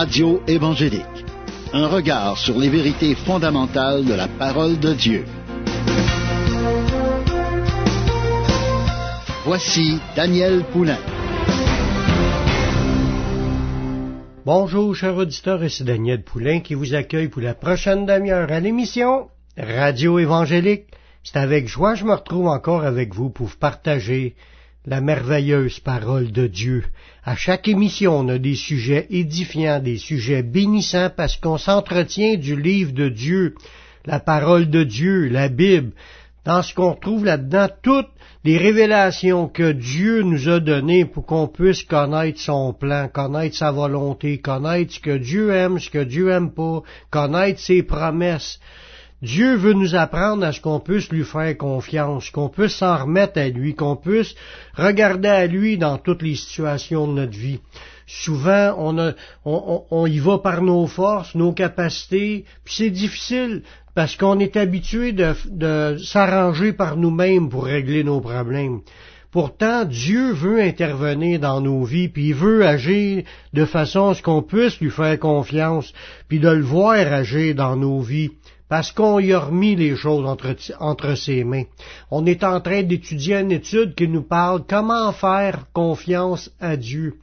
Radio évangélique. Un regard sur les vérités fondamentales de la parole de Dieu. Voici Daniel Poulain. Bonjour, chers auditeurs, c'est Daniel Poulain qui vous accueille pour la prochaine demi-heure à l'émission Radio évangélique. C'est avec joie que je me retrouve encore avec vous pour partager la merveilleuse parole de Dieu. À chaque émission, on a des sujets édifiants, des sujets bénissants parce qu'on s'entretient du livre de Dieu, la parole de Dieu, la Bible. Dans ce qu'on trouve là-dedans, toutes les révélations que Dieu nous a données pour qu'on puisse connaître son plan, connaître sa volonté, connaître ce que Dieu aime, ce que Dieu aime pas, connaître ses promesses. Dieu veut nous apprendre à ce qu'on puisse lui faire confiance, qu'on puisse s'en remettre à lui, qu'on puisse regarder à lui dans toutes les situations de notre vie. Souvent, on, y va par nos forces, nos capacités, puis c'est difficile parce qu'on est habitué de, de s'arranger par nous-mêmes pour régler nos problèmes. Pourtant, Dieu veut intervenir dans nos vies, puis il veut agir de façon à ce qu'on puisse lui faire confiance, puis de le voir agir dans nos vies parce qu'on y a remis les choses entre, ses mains. On est en train d'étudier une étude qui nous parle comment faire confiance à Dieu.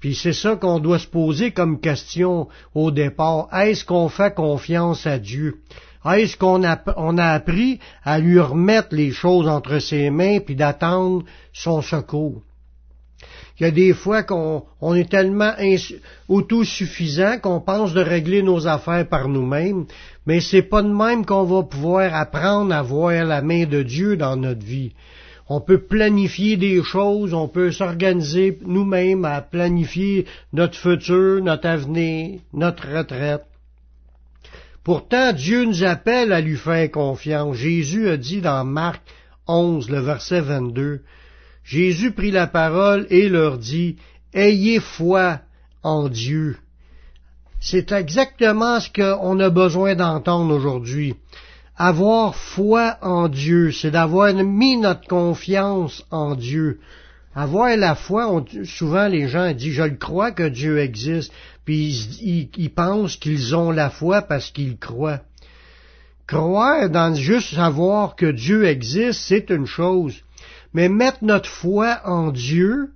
Puis c'est ça qu'on doit se poser comme question au départ. Est-ce qu'on fait confiance à Dieu? Est-ce qu'on a, a appris à lui remettre les choses entre ses mains puis d'attendre son secours? Il y a des fois qu'on on est tellement autosuffisant qu'on pense de régler nos affaires par nous-mêmes, mais c'est pas de même qu'on va pouvoir apprendre à voir la main de Dieu dans notre vie. On peut planifier des choses, on peut s'organiser nous-mêmes à planifier notre futur, notre avenir, notre retraite. Pourtant, Dieu nous appelle à lui faire confiance. Jésus a dit dans Marc 11, le verset 22, Jésus prit la parole et leur dit, Ayez foi en Dieu. C'est exactement ce qu'on a besoin d'entendre aujourd'hui. Avoir foi en Dieu, c'est d'avoir mis notre confiance en Dieu. Avoir la foi, souvent les gens disent je le crois que Dieu existe, puis ils, pensent qu'ils ont la foi parce qu'ils croient. Croire dans juste savoir que Dieu existe, c'est une chose. Mais mettre notre foi en Dieu,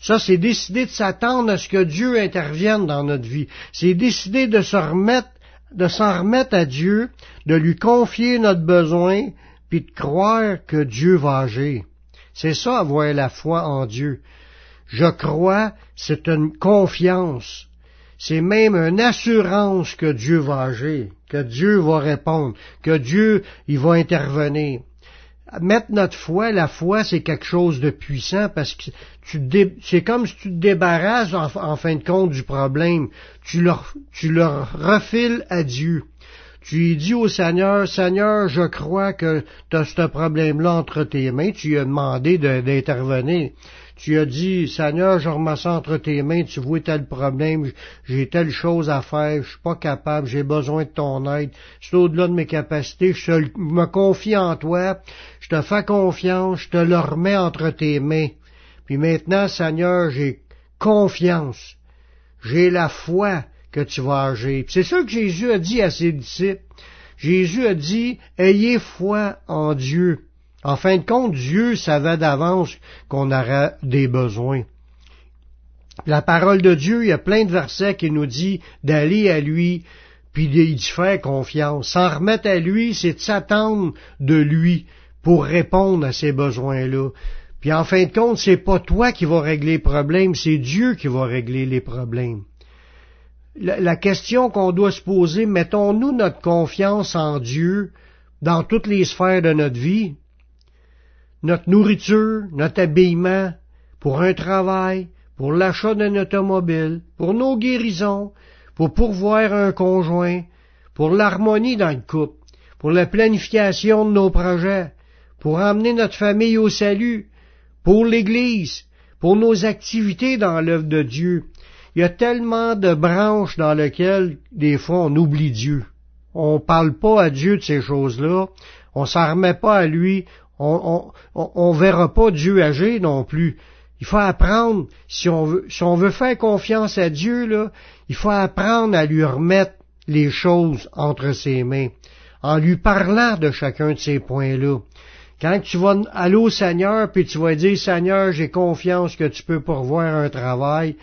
ça, c'est décider de s'attendre à ce que Dieu intervienne dans notre vie. C'est décider de s'en remettre à Dieu, de lui confier notre besoin, puis de croire que Dieu va agir. C'est ça, avoir la foi en Dieu. Je crois, c'est une confiance. C'est même une assurance que Dieu va agir, que Dieu va répondre, que Dieu, il va intervenir mettre notre foi, la foi, c'est quelque chose de puissant parce que tu c'est comme si tu te débarrasses en, fin de compte du problème. Tu le, tu le refiles à Dieu. Tu dis au Seigneur, Seigneur, je crois que tu as ce problème-là entre tes mains. Tu lui as demandé d'intervenir. Tu as dit, Seigneur, je remets ça entre tes mains, tu vois tel problème, j'ai telle chose à faire, je suis pas capable, j'ai besoin de ton aide, c'est au-delà de mes capacités, je me confie en toi, je te fais confiance, je te le remets entre tes mains. Puis maintenant, Seigneur, j'ai confiance, j'ai la foi que tu vas agir. C'est ça que Jésus a dit à ses disciples. Jésus a dit, ayez foi en Dieu. En fin de compte, Dieu savait d'avance qu'on aurait des besoins. La parole de Dieu, il y a plein de versets qui nous dit d'aller à lui, puis d'y faire confiance. S'en remettre à lui, c'est de s'attendre de lui pour répondre à ces besoins-là. Puis en fin de compte, c'est pas toi qui vas régler les problèmes, c'est Dieu qui va régler les problèmes. La, la question qu'on doit se poser, mettons-nous notre confiance en Dieu dans toutes les sphères de notre vie, notre nourriture, notre habillement, pour un travail, pour l'achat d'un automobile, pour nos guérisons, pour pourvoir un conjoint, pour l'harmonie dans le couple, pour la planification de nos projets, pour emmener notre famille au salut, pour l'Église, pour nos activités dans l'œuvre de Dieu. Il y a tellement de branches dans lesquelles, des fois, on oublie Dieu. On parle pas à Dieu de ces choses-là. On s'en remet pas à lui on, on, verra pas Dieu agir non plus. Il faut apprendre, si on veut, on faire confiance à Dieu, là, il faut apprendre à lui remettre les choses entre ses mains, en lui parlant de chacun de ces points-là. Quand tu vas aller au Seigneur, puis tu vas dire, Seigneur, j'ai confiance que tu peux pourvoir un travail,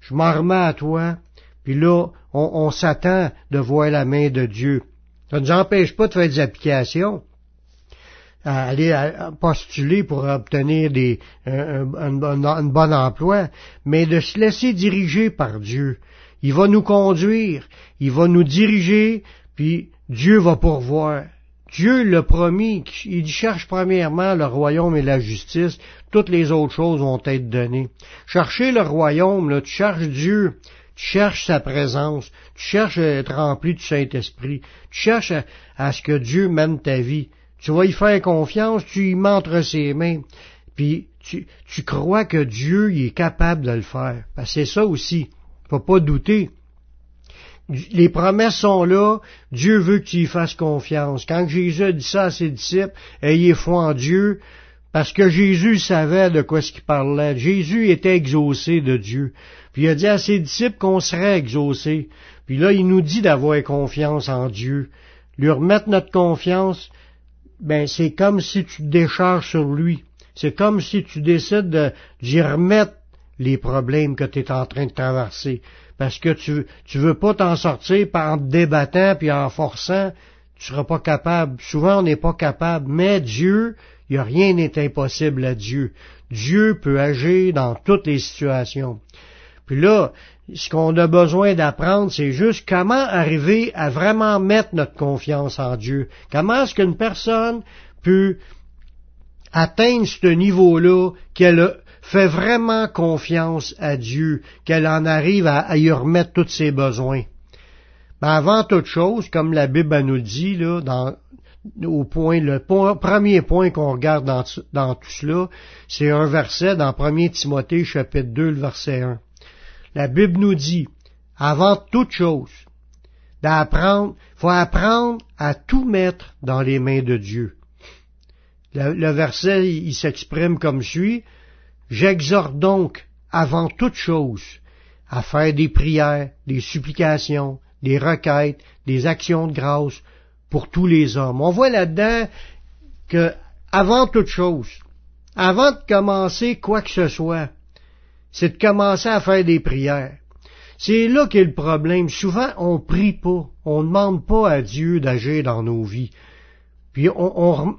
je m'en remets à toi, puis là, on, s'attend de voir la main de Dieu. Ça ne nous empêche pas de faire des applications, à aller postuler pour obtenir des, un, bon emploi, mais de se laisser diriger par Dieu. Il va nous conduire, il va nous diriger, puis Dieu va pourvoir. Dieu l'a promis, il cherche premièrement le royaume et la justice, toutes les autres choses vont être données. Chercher le royaume, là, tu cherches Dieu, tu cherches sa présence, tu cherches à être rempli du Saint-Esprit, tu cherches à, ce que Dieu mène ta vie. Tu vas y faire confiance, tu y mets entre ses mains, puis tu, tu crois que Dieu est capable de le faire. c'est ça aussi, faut pas douter. Les promesses sont là, Dieu veut que tu y fasses confiance. Quand Jésus a dit ça à ses disciples, ayez foi en Dieu, parce que Jésus savait de quoi ce qu'il parlait. Jésus était exaucé de Dieu. Puis il a dit à ses disciples qu'on serait exaucé. Puis là, il nous dit d'avoir confiance en Dieu. Lui remettre notre confiance, ben c'est comme si tu te décharges sur lui. C'est comme si tu décides d'y remettre les problèmes que tu es en train de traverser. Parce que tu, tu veux pas t'en sortir en te débattant puis en forçant, tu seras pas capable. Souvent, on n'est pas capable. Mais Dieu, il a rien n'est impossible à Dieu. Dieu peut agir dans toutes les situations. Puis là, ce qu'on a besoin d'apprendre, c'est juste comment arriver à vraiment mettre notre confiance en Dieu. Comment est-ce qu'une personne peut atteindre ce niveau-là qu'elle fait vraiment confiance à Dieu, qu'elle en arrive à, y remettre tous ses besoins? Mais avant toute chose, comme la Bible nous dit, là, dans, au point, le premier point qu'on regarde dans, dans tout cela, c'est un verset dans 1 Timothée chapitre 2, le verset 1. La Bible nous dit, avant toute chose, d'apprendre, faut apprendre à tout mettre dans les mains de Dieu. Le, verset, il s'exprime comme suit, J'exhorte donc, avant toute chose, à faire des prières, des supplications, des requêtes, des actions de grâce pour tous les hommes. On voit là-dedans que, avant toute chose, avant de commencer quoi que ce soit, c'est de commencer à faire des prières. C'est là qu'est le problème. Souvent, on prie pas, on demande pas à Dieu d'agir dans nos vies. Puis on,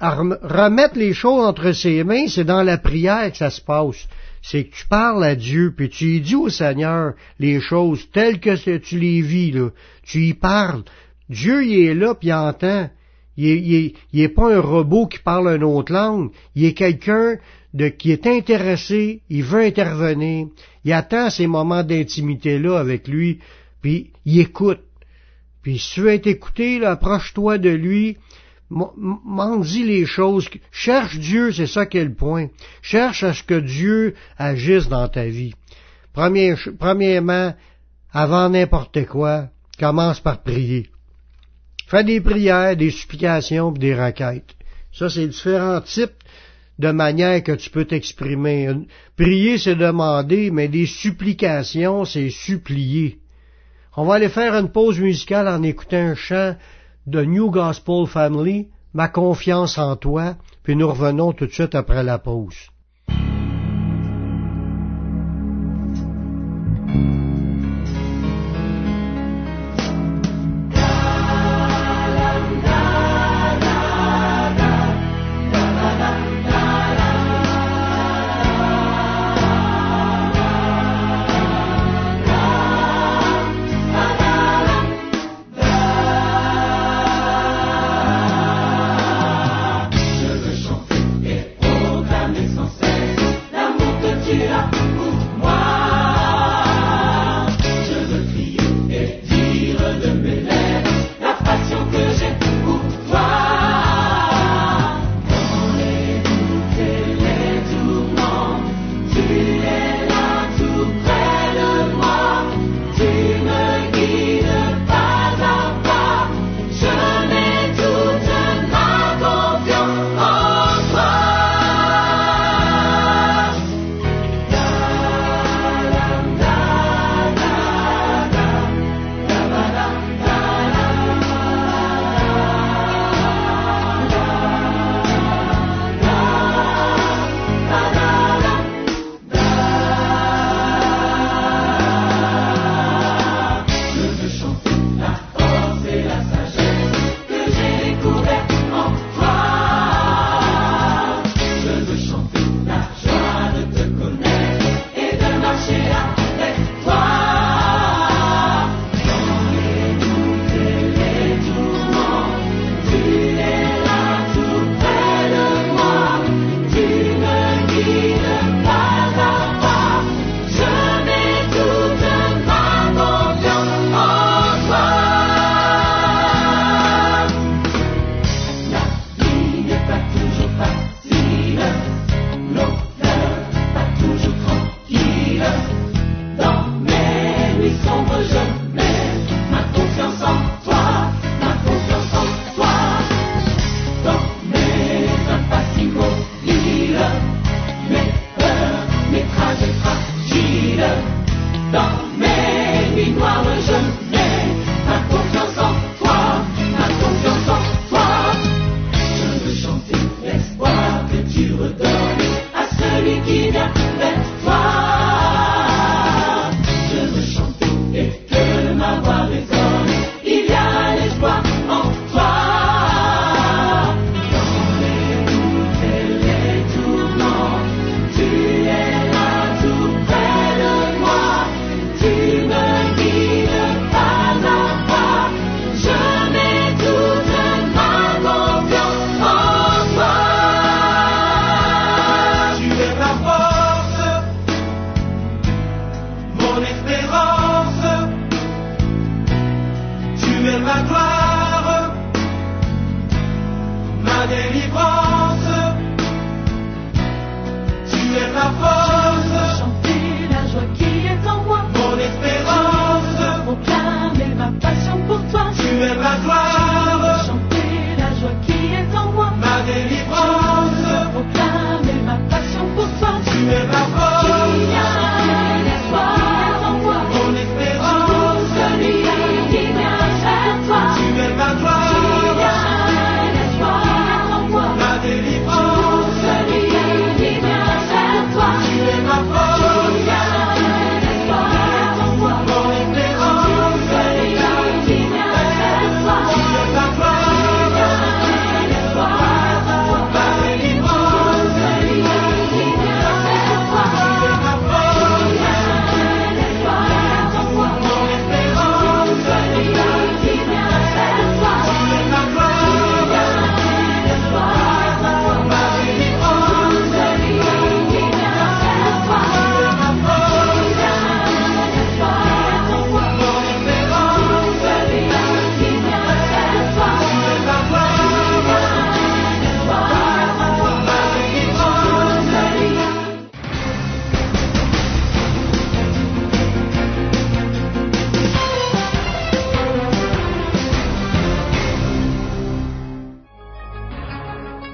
remettre les choses entre ses mains, c'est dans la prière que ça se passe. C'est que tu parles à Dieu, puis tu y dis au Seigneur les choses telles que tu les vis, là. Tu y parles. Dieu, il est là, puis il entend. Il est, pas un robot qui parle une autre langue. Il est quelqu'un de, qui est intéressé, il veut intervenir. Il attend ces moments d'intimité-là avec lui, puis il écoute. Puis si tu veux être approche-toi de lui, dis les choses. Cherche Dieu, c'est ça qui est le point. Cherche à ce que Dieu agisse dans ta vie. premièrement, avant n'importe quoi, commence par prier. Fais des prières, des supplications, des requêtes. Ça, c'est différents types de manières que tu peux t'exprimer. Prier, c'est demander, mais des supplications, c'est supplier. On va aller faire une pause musicale en écoutant un chant de New Gospel Family, Ma confiance en toi, puis nous revenons tout de suite après la pause.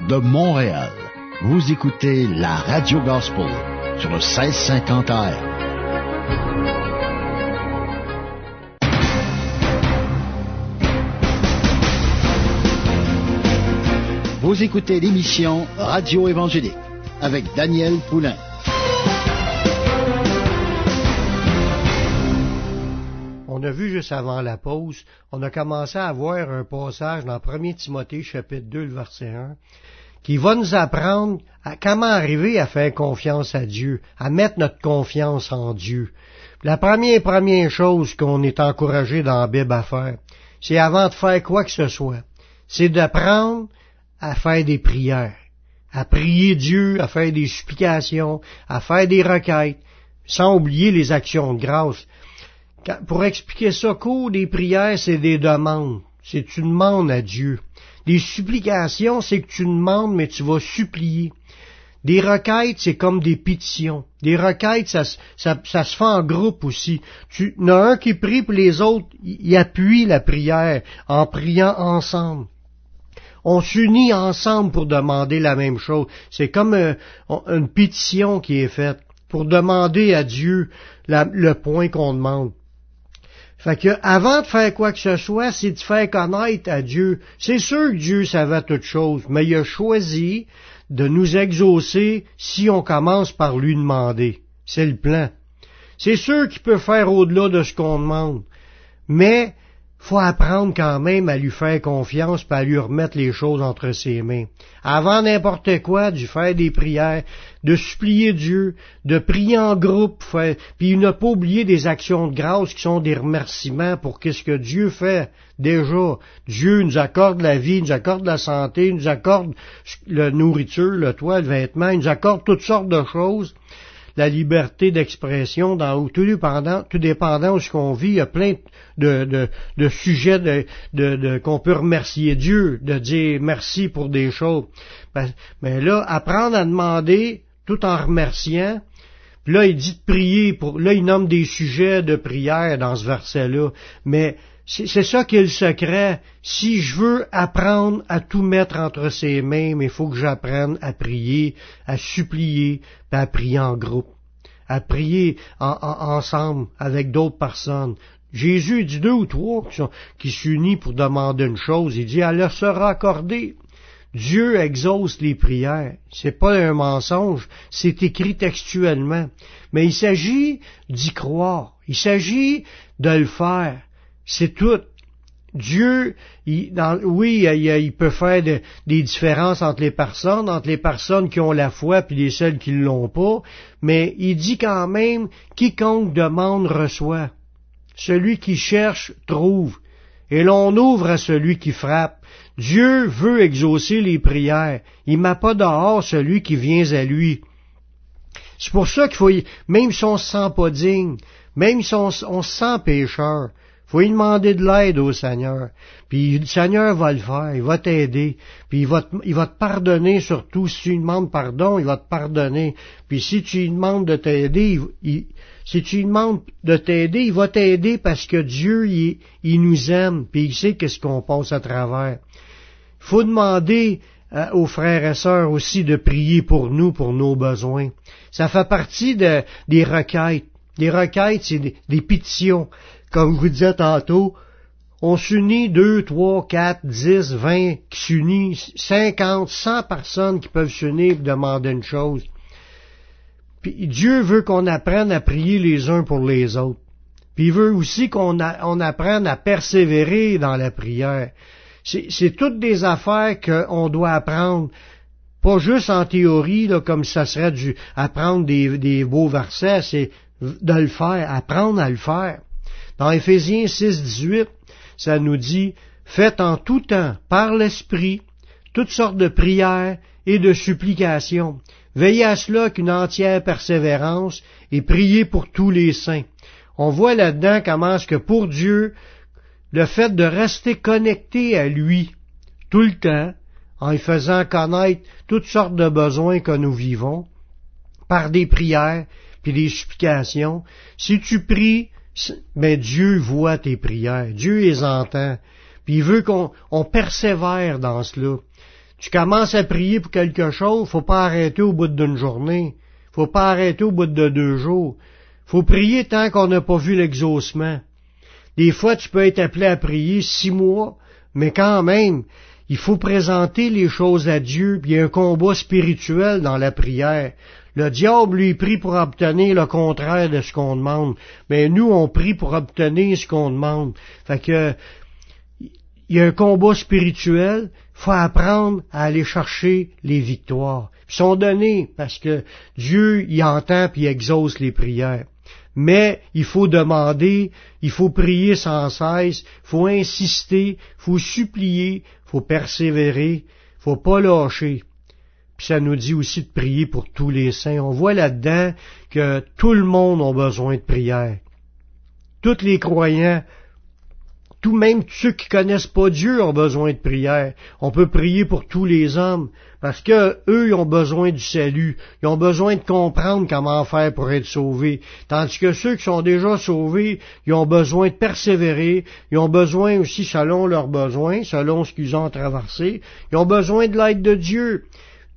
De Montréal, vous écoutez la Radio Gospel sur le 1650 AM. Vous écoutez l'émission Radio Évangélique avec Daniel Poulain. On a vu juste avant la pause, on a commencé à voir un passage dans 1 Timothée chapitre 2, le verset 1, qui va nous apprendre à comment arriver à faire confiance à Dieu, à mettre notre confiance en Dieu. La première première chose qu'on est encouragé dans la Bible à faire, c'est avant de faire quoi que ce soit, c'est d'apprendre à faire des prières, à prier Dieu, à faire des supplications, à faire des requêtes, sans oublier les actions de grâce. Pour expliquer ça court, des prières, c'est des demandes. C'est tu demandes à Dieu. Des supplications, c'est que tu demandes, mais tu vas supplier. Des requêtes, c'est comme des pétitions. Des requêtes, ça, se- ça, se fait en groupe aussi. Tu il a un qui prie, puis les autres, ils appuient la prière en priant ensemble. On s'unit ensemble pour demander la même chose. C'est comme euh, une pétition qui est faite pour demander à Dieu le point qu'on demande. Fait que avant de faire quoi que ce soit, c'est de faire connaître à Dieu. C'est sûr que Dieu savait toutes choses, mais il a choisi de nous exaucer si on commence par lui demander. C'est le plan. C'est sûr qu'il peut faire au-delà de ce qu'on demande, mais faut apprendre quand même à lui faire confiance et à lui remettre les choses entre ses mains. Avant n'importe quoi, de faire des prières, de supplier Dieu, de prier en groupe, puis ne pas oublier des actions de grâce qui sont des remerciements pour qu'est-ce que Dieu fait déjà. Dieu nous accorde la vie, nous accorde la santé, nous accorde la nourriture, le toit, le vêtement, il nous accorde toutes sortes de choses la liberté d'expression dans tout dépendant, tout dépendant de ce qu'on vit, il y a plein de, de, de sujets de, de, de- qu'on peut remercier Dieu, de dire merci pour des choses. Ben, Mais là, apprendre à demander tout en remerciant, puis là, il dit de prier pour, là, il nomme des sujets de prière dans ce verset-là. Mais c'est ça qui est le secret. Si je veux apprendre à tout mettre entre ses mains, il faut que j'apprenne à prier, à supplier, à prier en groupe, à prier en- en- ensemble avec d'autres personnes. Jésus dit deux ou trois qui s'unissent pour demander une chose. Il dit, elle leur sera accordée. Dieu exauce les prières. C'est pas un mensonge, c'est écrit textuellement. Mais il s'agit d'y croire. Il s'agit de le faire. C'est tout. Dieu, oui, il, peut faire de- des différences entre les personnes, entre les personnes qui ont la foi puis les celles qui ne l'ont pas, mais il dit quand même, quiconque demande reçoit. Celui qui cherche trouve. Et l'on ouvre à celui qui frappe. Dieu veut exaucer les prières. Il met pas dehors celui qui vient à lui. C'est pour ça qu'il faut, même si on se sent pas digne, même si on, on se sent pécheur, faut lui demander de l'aide au Seigneur. Puis le Seigneur va le faire, il va t'aider. Puis il va, te, il va pardonner surtout. Si tu lui demandes pardon, il va te pardonner. Puis si tu lui demandes de t'aider, il, si tu demandes de t'aider, il va t'aider parce que Dieu, il, il nous aime, puis il sait qu'est-ce qu'on passe à travers. Il faut demander euh, aux frères et sœurs aussi de prier pour nous, pour nos besoins. Ça fait partie de, des requêtes. Les requêtes, c'est des, des pétitions comme je vous disais tantôt, on s'unit deux, trois, quatre, dix, vingt qui s'unissent, cinquante, cent personnes qui peuvent s'unir pour demander une chose. Puis Dieu veut qu'on apprenne à prier les uns pour les autres. Puis il veut aussi qu'on on apprenne à persévérer dans la prière. C'est toutes des affaires qu'on doit apprendre, pas juste en théorie, là, comme ça serait du apprendre des, des beaux versets, c'est de le faire, apprendre à le faire. Dans Éphésiens 6, 18, ça nous dit, faites en tout temps, par l'Esprit, toutes sortes de prières et de supplications. Veillez à cela qu'une entière persévérance et priez pour tous les saints. On voit là-dedans comment est-ce que pour Dieu, le fait de rester connecté à lui tout le temps, en lui faisant connaître toutes sortes de besoins que nous vivons, par des prières puis des supplications, si tu pries, mais Dieu voit tes prières, Dieu les entend, puis il veut qu'on on persévère dans cela. Tu commences à prier pour quelque chose, faut pas arrêter au bout d'une journée, faut pas arrêter au bout de deux jours. Faut prier tant qu'on n'a pas vu l'exaucement. Des fois, tu peux être appelé à prier six mois, mais quand même, il faut présenter les choses à Dieu, puis il y a un combat spirituel dans la prière. Le diable lui prie pour obtenir le contraire de ce qu'on demande, mais nous on prie pour obtenir ce qu'on demande. Fait que il y a un combat spirituel, faut apprendre à aller chercher les victoires. Ils sont données parce que Dieu y entend puis exauce les prières. Mais il faut demander, il faut prier sans cesse, il faut insister, il faut supplier, faut persévérer, faut pas lâcher. Puis ça nous dit aussi de prier pour tous les saints. On voit là-dedans que tout le monde a besoin de prière. Tous les croyants, tout même ceux qui connaissent pas Dieu ont besoin de prière. On peut prier pour tous les hommes parce que eux ils ont besoin du salut, ils ont besoin de comprendre comment faire pour être sauvés. Tandis que ceux qui sont déjà sauvés, ils ont besoin de persévérer, ils ont besoin aussi selon leurs besoins, selon ce qu'ils ont traversé, ils ont besoin de l'aide de Dieu.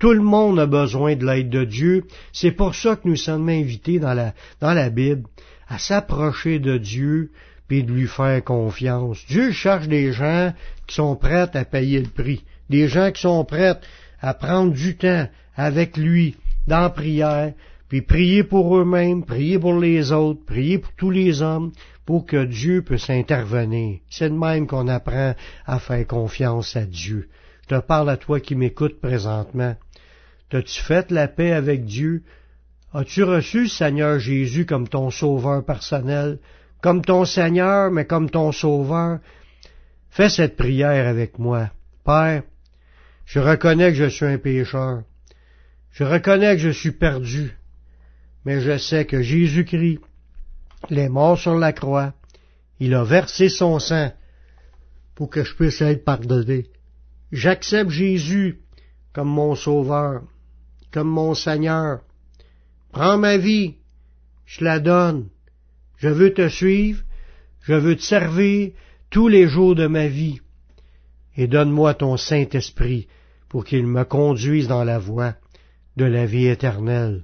Tout le monde a besoin de l'aide de Dieu. C'est pour ça que nous sommes invités dans la, dans la Bible à s'approcher de Dieu puis de lui faire confiance. Dieu cherche des gens qui sont prêts à payer le prix, des gens qui sont prêts à prendre du temps avec lui dans la prière, puis prier pour eux-mêmes, prier pour les autres, prier pour tous les hommes, pour que Dieu puisse intervenir. C'est de même qu'on apprend à faire confiance à Dieu. Je te parle à toi qui m'écoutes présentement. T'as-tu fait la paix avec Dieu? As-tu reçu Seigneur Jésus comme ton sauveur personnel, comme ton Seigneur, mais comme ton sauveur? Fais cette prière avec moi. Père, je reconnais que je suis un pécheur. Je reconnais que je suis perdu. Mais je sais que Jésus-Christ, il est mort sur la croix. Il a versé son sang pour que je puisse être pardonné. J'accepte Jésus comme mon sauveur comme mon Seigneur. Prends ma vie, je la donne. Je veux te suivre, je veux te servir tous les jours de ma vie. Et donne-moi ton Saint-Esprit pour qu'il me conduise dans la voie de la vie éternelle.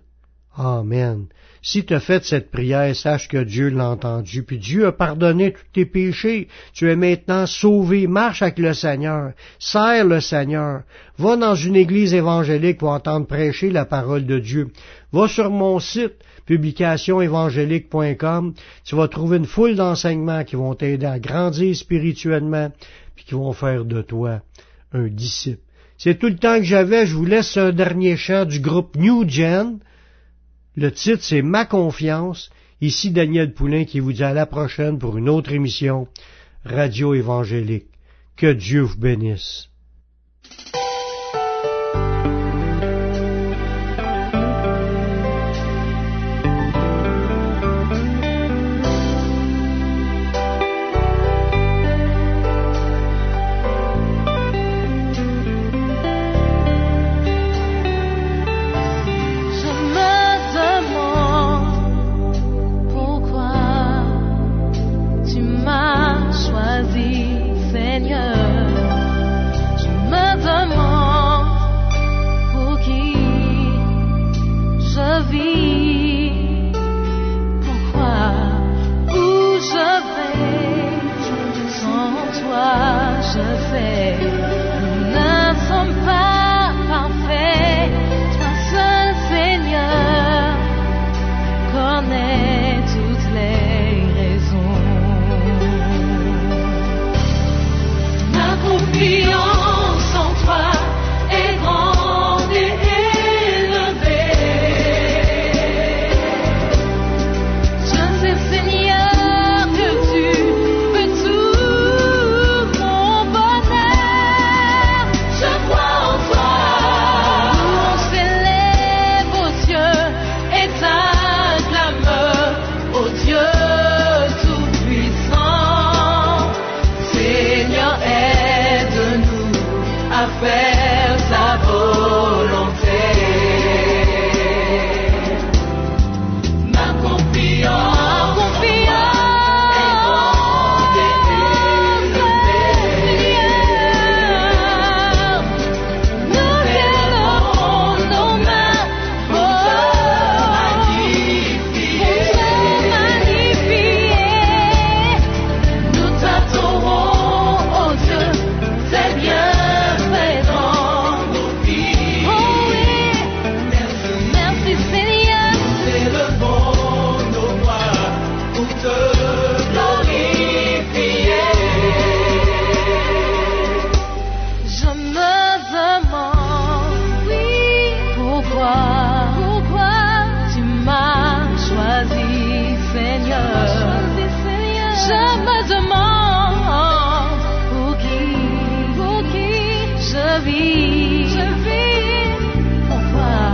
Amen. Si tu as fait cette prière, sache que Dieu l'a entendu, puis Dieu a pardonné tous tes péchés. Tu es maintenant sauvé. Marche avec le Seigneur. Serre le Seigneur. Va dans une église évangélique pour entendre prêcher la parole de Dieu. Va sur mon site, publicationévangélique.com. Tu vas trouver une foule d'enseignements qui vont t'aider à grandir spirituellement, puis qui vont faire de toi un disciple. C'est tout le temps que j'avais. Je vous laisse un dernier chant du groupe New Gen. Le titre, c'est Ma confiance. Ici Daniel Poulain qui vous dit à la prochaine pour une autre émission Radio Évangélique. Que Dieu vous bénisse. je me demande pour qui, pour qui je vis, je vis, enfin,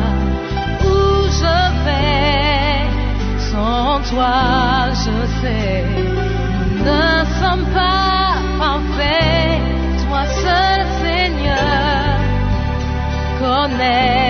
où je vais, sans toi je sais, nous ne sommes pas parfaits, toi seul Seigneur connais.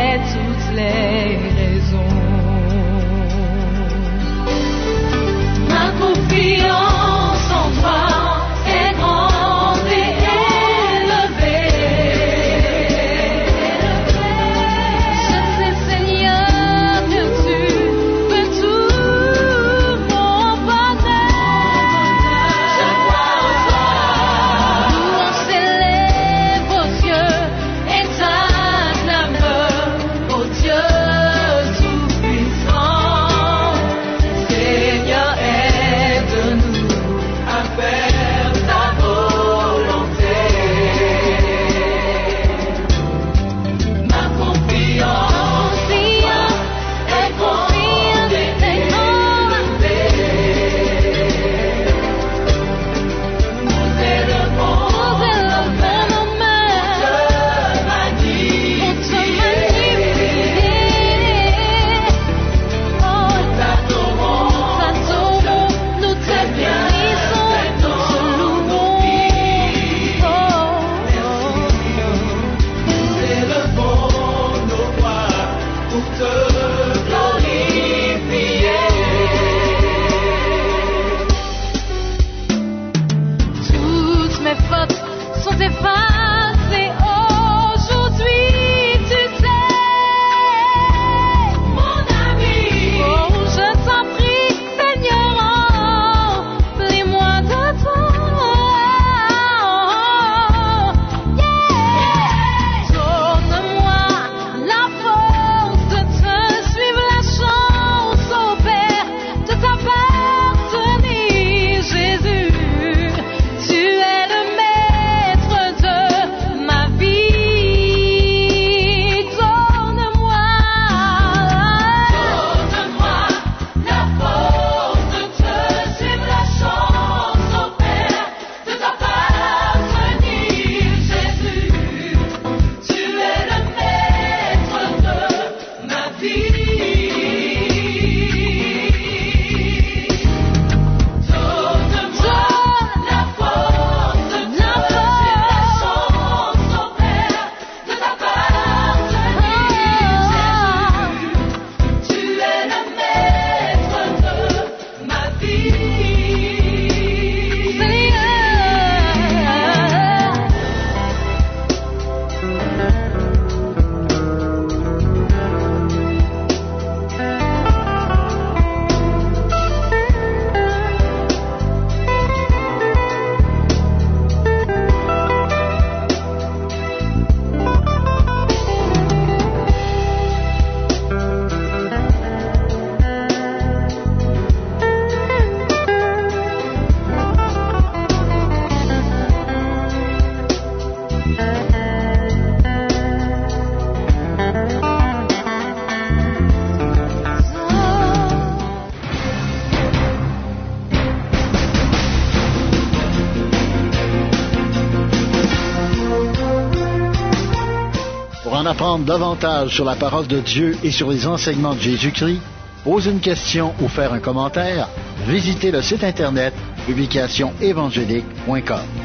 Apprendre davantage sur la parole de Dieu et sur les enseignements de Jésus-Christ, poser une question ou faire un commentaire, visitez le site internet publicationévangélique.com.